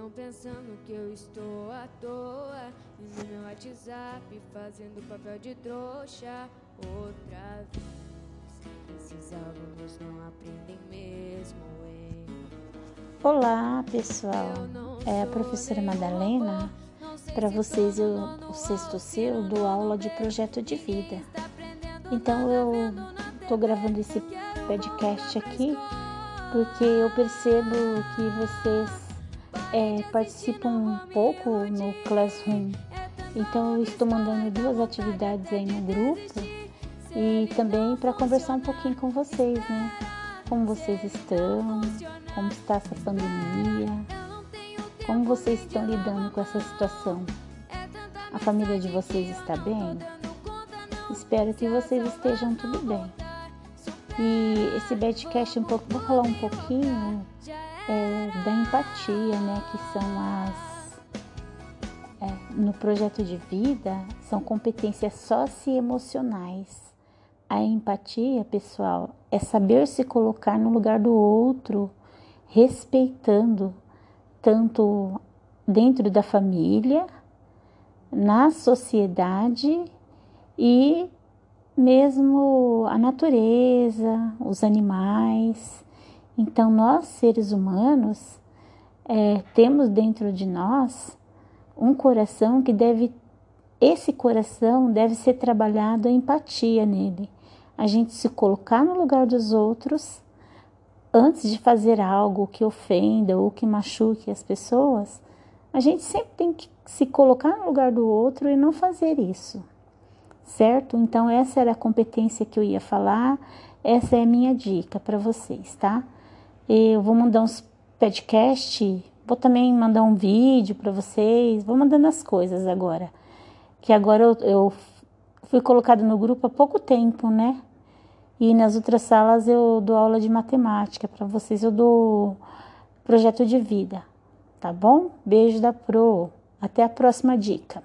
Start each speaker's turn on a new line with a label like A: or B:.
A: Estão pensando que eu estou à toa e no meu WhatsApp fazendo papel de trouxa outra vez. Esses alunos não aprendem mesmo, hein?
B: Olá, pessoal. É a professora Madalena. Para vocês, eu, o sexto seu dou aula de projeto de vida. Então, eu estou gravando esse podcast aqui porque eu percebo que vocês é, participam um pouco no Classroom. Então eu estou mandando duas atividades aí no grupo e também para conversar um pouquinho com vocês, né? Como vocês estão, como está essa pandemia, como vocês estão lidando com essa situação. A família de vocês está bem? Espero que vocês estejam tudo bem. E esse podcast um pouco, vou falar um pouquinho é, da empatia, né? Que são as é, no projeto de vida são competências socioemocionais. A empatia, pessoal, é saber se colocar no lugar do outro, respeitando tanto dentro da família, na sociedade e mesmo a natureza, os animais. Então, nós seres humanos é, temos dentro de nós um coração que deve, esse coração deve ser trabalhado a empatia nele. A gente se colocar no lugar dos outros antes de fazer algo que ofenda ou que machuque as pessoas. A gente sempre tem que se colocar no lugar do outro e não fazer isso, certo? Então, essa era a competência que eu ia falar, essa é a minha dica para vocês, tá? Eu vou mandar uns podcast, vou também mandar um vídeo para vocês, vou mandando as coisas agora. Que agora eu, eu fui colocada no grupo há pouco tempo, né? E nas outras salas eu dou aula de matemática para vocês, eu dou projeto de vida, tá bom? Beijo da Pro. Até a próxima dica.